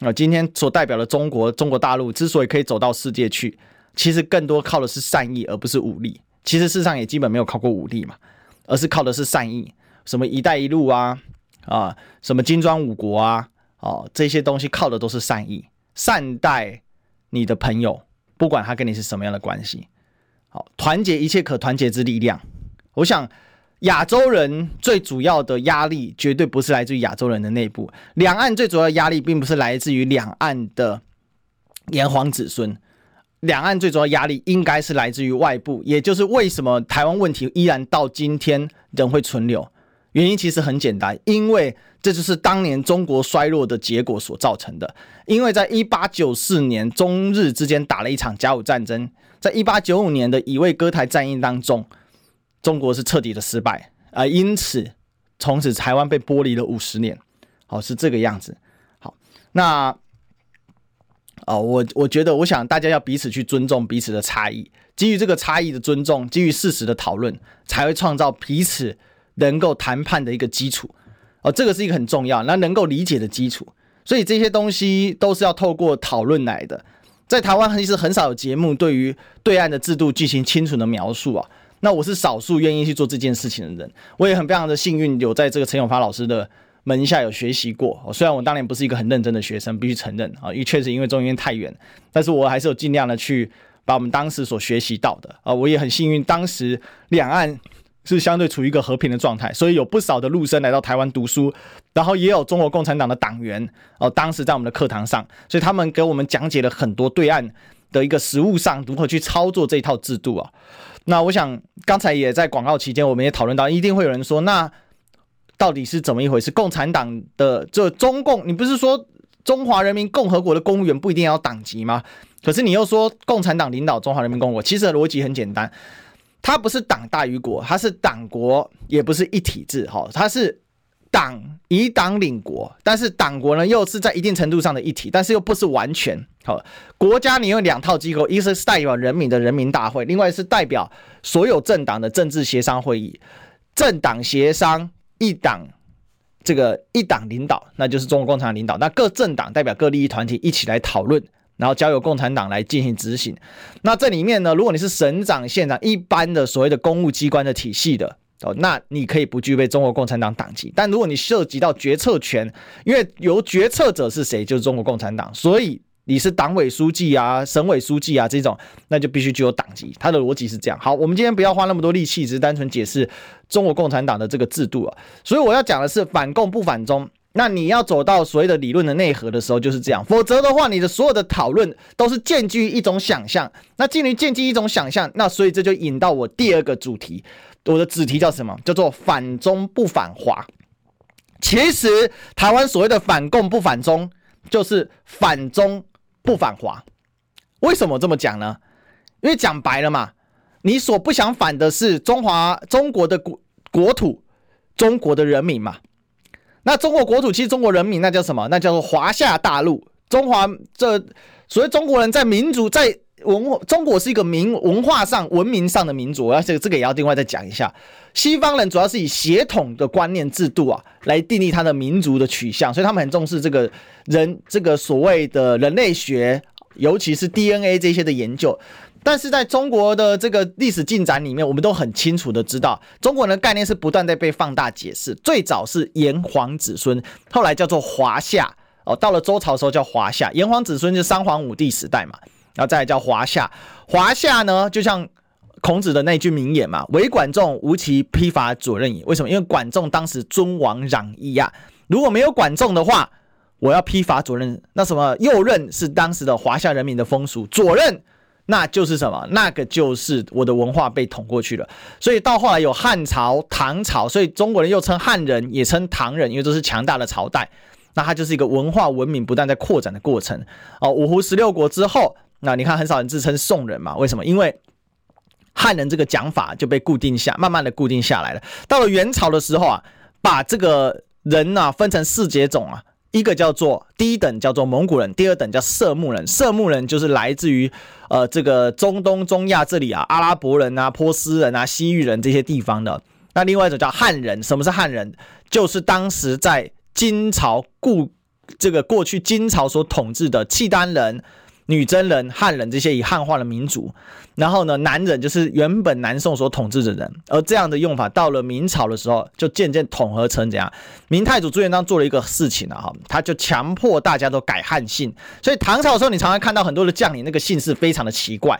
啊，今天所代表的中国中国大陆之所以可以走到世界去，其实更多靠的是善意，而不是武力。其实世上也基本没有靠过武力嘛。而是靠的是善意，什么“一带一路”啊，啊，什么金砖五国啊，哦，这些东西靠的都是善意，善待你的朋友，不管他跟你是什么样的关系，好，团结一切可团结之力量。我想，亚洲人最主要的压力绝对不是来自于亚洲人的内部，两岸最主要的压力并不是来自于两岸的炎黄子孙。两岸最主要压力应该是来自于外部，也就是为什么台湾问题依然到今天仍会存留。原因其实很简单，因为这就是当年中国衰落的结果所造成的。因为在一八九四年中日之间打了一场甲午战争，在一八九五年的乙未割台战役当中，中国是彻底的失败，而因此从此台湾被剥离了五十年。好，是这个样子。好，那。啊、我我觉得，我想大家要彼此去尊重彼此的差异，基于这个差异的尊重，基于事实的讨论，才会创造彼此能够谈判的一个基础。哦、这个是一个很重要，那能够理解的基础。所以这些东西都是要透过讨论来的。在台湾其实很少有节目对于对岸的制度进行清楚的描述啊。那我是少数愿意去做这件事情的人，我也很非常的幸运，有在这个陈永发老师的。门下有学习过，虽然我当年不是一个很认真的学生，必须承认啊，因为确实因为中医院太远，但是我还是有尽量的去把我们当时所学习到的啊，我也很幸运，当时两岸是相对处于一个和平的状态，所以有不少的陆生来到台湾读书，然后也有中国共产党的党员哦，当时在我们的课堂上，所以他们给我们讲解了很多对岸的一个实务上如何去操作这一套制度啊。那我想刚才也在广告期间，我们也讨论到，一定会有人说那。到底是怎么一回事？共产党的这中共，你不是说中华人民共和国的公务员不一定要党籍吗？可是你又说共产党领导中华人民共和国，其实逻辑很简单，它不是党大于国，它是党国，也不是一体制，哈，它是党以党领国，但是党国呢又是在一定程度上的一体，但是又不是完全好。国家你有两套机构，一个是代表人民的人民大会，另外是代表所有政党的政治协商会议，政党协商。一党，这个一党领导，那就是中国共产党领导。那各政党代表各利益团体一起来讨论，然后交由共产党来进行执行。那这里面呢，如果你是省长、县长，一般的所谓的公务机关的体系的哦，那你可以不具备中国共产党党籍。但如果你涉及到决策权，因为由决策者是谁，就是中国共产党，所以。你是党委书记啊、省委书记啊这种，那就必须具有党籍。他的逻辑是这样。好，我们今天不要花那么多力气，只是单纯解释中国共产党的这个制度啊。所以我要讲的是反共不反中。那你要走到所谓的理论的内核的时候，就是这样。否则的话，你的所有的讨论都是建基于一种想象。那基于建基于一种想象，那所以这就引到我第二个主题。我的主题叫什么？叫做反中不反华。其实台湾所谓的反共不反中，就是反中。不反华，为什么这么讲呢？因为讲白了嘛，你所不想反的是中华中国的国国土，中国的人民嘛。那中国国土其实中国人民，那叫什么？那叫做华夏大陆。中华这所谓中国人在民族在文化，中国是一个民文化上文明上的民族。我要这个这个也要另外再讲一下。西方人主要是以血统的观念制度啊，来定义他的民族的取向，所以他们很重视这个人这个所谓的人类学，尤其是 DNA 这些的研究。但是在中国的这个历史进展里面，我们都很清楚的知道，中国人的概念是不断在被放大解释。最早是炎黄子孙，后来叫做华夏哦，到了周朝的时候叫华夏。炎黄子孙就是三皇五帝时代嘛，然后再叫华夏。华夏呢，就像。孔子的那句名言嘛，“唯管仲，吾其披发左衽也。”为什么？因为管仲当时尊王攘夷呀。如果没有管仲的话，我要披发左衽。那什么？右衽是当时的华夏人民的风俗，左衽那就是什么？那个就是我的文化被统过去了。所以到后来有汉朝、唐朝，所以中国人又称汉人，也称唐人，因为都是强大的朝代。那它就是一个文化文明不断在扩展的过程。哦，五胡十六国之后，那你看很少人自称宋人嘛？为什么？因为汉人这个讲法就被固定下，慢慢的固定下来了。到了元朝的时候啊，把这个人呢、啊、分成四节种啊，一个叫做第一等叫做蒙古人，第二等叫色目人，色目人就是来自于呃这个中东中亚这里啊，阿拉伯人啊、波斯人啊、西域人这些地方的。那另外一种叫汉人，什么是汉人？就是当时在金朝故这个过去金朝所统治的契丹人。女真人、汉人这些以汉化的民族，然后呢，南人就是原本南宋所统治的人，而这样的用法到了明朝的时候，就渐渐统合成怎样？明太祖朱元璋做了一个事情啊，哈，他就强迫大家都改汉姓，所以唐朝的时候，你常常看到很多的将领那个姓氏非常的奇怪，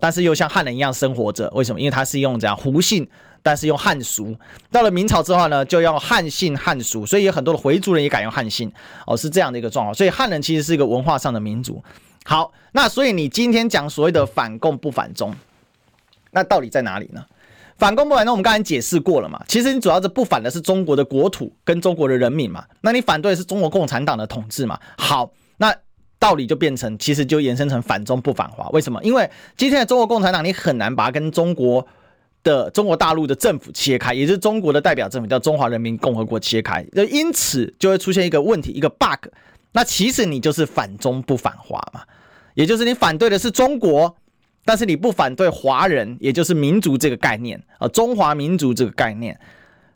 但是又像汉人一样生活着，为什么？因为他是用这样胡姓，但是用汉俗。到了明朝之后呢，就用汉姓汉俗，所以有很多的回族人也改用汉姓，哦，是这样的一个状况。所以汉人其实是一个文化上的民族。好，那所以你今天讲所谓的反共不反中，那到底在哪里呢？反共不反中，我们刚才解释过了嘛。其实你主要是不反的是中国的国土跟中国的人民嘛。那你反对的是中国共产党的统治嘛。好，那道理就变成，其实就延伸成反中不反华。为什么？因为今天的中国共产党，你很难把它跟中国的中国大陆的政府切开，也就是中国的代表政府叫中华人民共和国切开。那因此就会出现一个问题，一个 bug。那其实你就是反中不反华嘛。也就是你反对的是中国，但是你不反对华人，也就是民族这个概念啊，中华民族这个概念。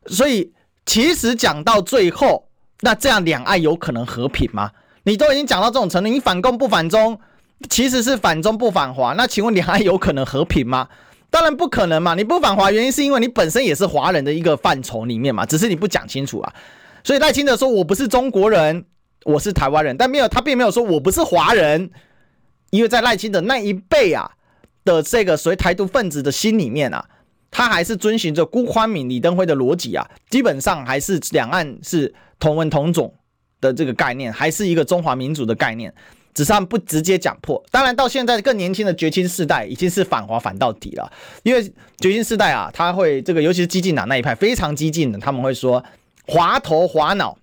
所以其实讲到最后，那这样两岸有可能和平吗？你都已经讲到这种程度，你反共不反中，其实是反中不反华，那请问两岸有可能和平吗？当然不可能嘛！你不反华，原因是因为你本身也是华人的一个范畴里面嘛，只是你不讲清楚啊。所以赖清德说：“我不是中国人，我是台湾人。”但没有，他并没有说我不是华人，因为在赖清德那一辈啊的这个所谓台独分子的心里面啊，他还是遵循着辜宽敏、李登辉的逻辑啊，基本上还是两岸是同文同种的这个概念，还是一个中华民族的概念。只是不直接讲破，当然到现在更年轻的觉青世代已经是反华反到底了，因为觉青世代啊，他会这个尤其是激进党那一派非常激进的，他们会说华头华脑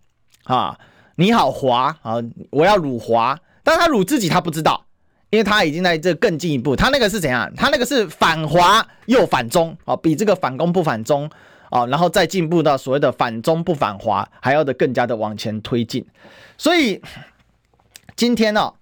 啊，你好华啊，我要辱华，但他辱自己他不知道，因为他已经在这更进一步，他那个是怎样？他那个是反华又反中啊，比这个反攻不反中啊，然后再进步到所谓的反中不反华，还要的更加的往前推进，所以。今天呢、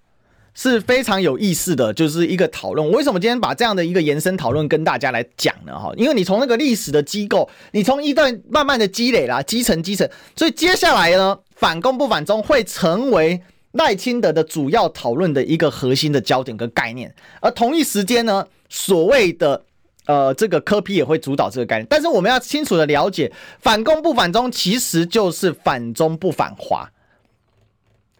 是非常有意思的，就是一个讨论。为什么今天把这样的一个延伸讨论跟大家来讲呢？哈，因为你从那个历史的机构，你从一段慢慢的积累啦，基层基层，所以接下来呢，反攻不反中会成为赖清德的主要讨论的一个核心的焦点跟概念。而同一时间呢，所谓的呃这个柯批也会主导这个概念。但是我们要清楚的了解，反共不反中其实就是反中不反华。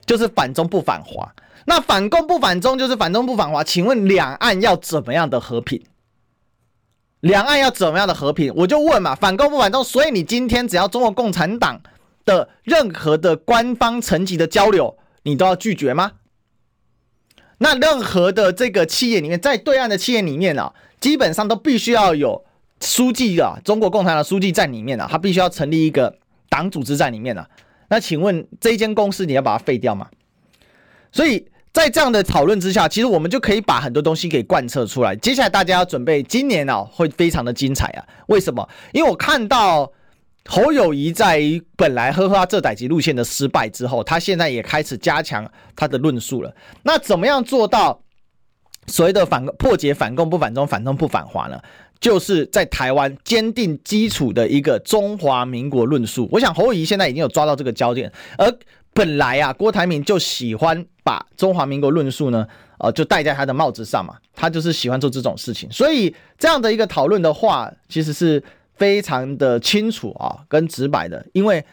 就是反中不反华，那反共不反中就是反中不反华。请问两岸要怎么样的和平？两岸要怎么样的和平？我就问嘛，反共不反中，所以你今天只要中国共产党的任何的官方层级的交流，你都要拒绝吗？那任何的这个企业里面，在对岸的企业里面、啊，基本上都必须要有书记啊，中国共产党书记在里面啊，他必须要成立一个党组织在里面啊。那请问这间公司你要把它废掉吗？所以在这样的讨论之下，其实我们就可以把很多东西给贯彻出来。接下来大家要准备，今年啊会非常的精彩啊！为什么？因为我看到侯友谊在本来呵呵这代级路线的失败之后，他现在也开始加强他的论述了。那怎么样做到所谓的反破解反共不反中、反中不反华呢？就是在台湾坚定基础的一个中华民国论述，我想侯友谊现在已经有抓到这个焦点，而本来啊，郭台铭就喜欢把中华民国论述呢，呃，就戴在他的帽子上嘛，他就是喜欢做这种事情，所以这样的一个讨论的话，其实是非常的清楚啊，跟直白的，因为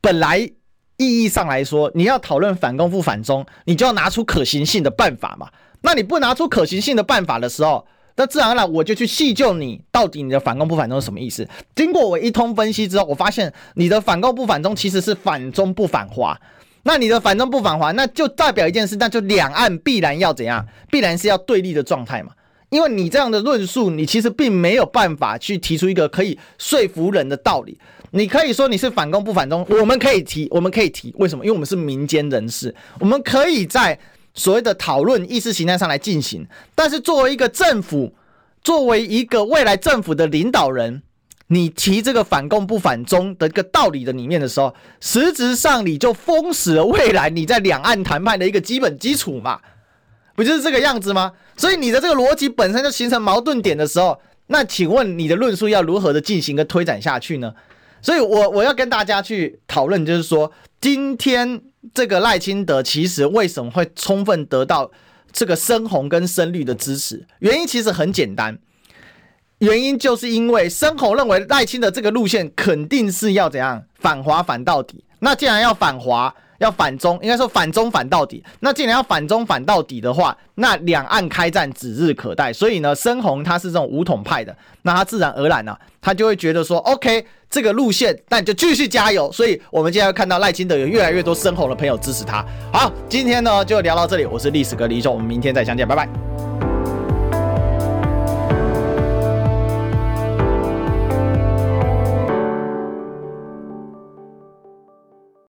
本来意义上来说，你要讨论反攻不反中，你就要拿出可行性的办法嘛，那你不拿出可行性的办法的时候，那自然而然我就去细究你到底你的反攻不反中是什么意思。经过我一通分析之后，我发现你的反攻不反中其实是反中不反华。那你的反中不反华，那就代表一件事，那就两岸必然要怎样？必然是要对立的状态嘛。因为你这样的论述，你其实并没有办法去提出一个可以说服人的道理。你可以说你是反共不反中，我们可以提，我们可以提，为什么？因为我们是民间人士，我们可以在。所谓的讨论意识形态上来进行，但是作为一个政府，作为一个未来政府的领导人，你提这个反共不反中的一个道理的里面的时候，实质上你就封死了未来你在两岸谈判的一个基本基础嘛，不就是这个样子吗？所以你的这个逻辑本身就形成矛盾点的时候，那请问你的论述要如何的进行跟推展下去呢？所以我我要跟大家去讨论，就是说今天。这个赖清德其实为什么会充分得到这个深红跟深绿的支持？原因其实很简单，原因就是因为深红认为赖清德这个路线肯定是要怎样反华反到底。那既然要反华，要反中，应该说反中反到底。那既然要反中反到底的话，那两岸开战指日可待。所以呢，深红他是这种武统派的，那他自然而然呢、他就会觉得说，OK。这个路线，那你就继续加油。所以，我们今天要看到赖清德有越来越多深红的朋友支持他。好，今天呢就聊到这里，我是历史哥李易修，我们明天再相见，拜拜。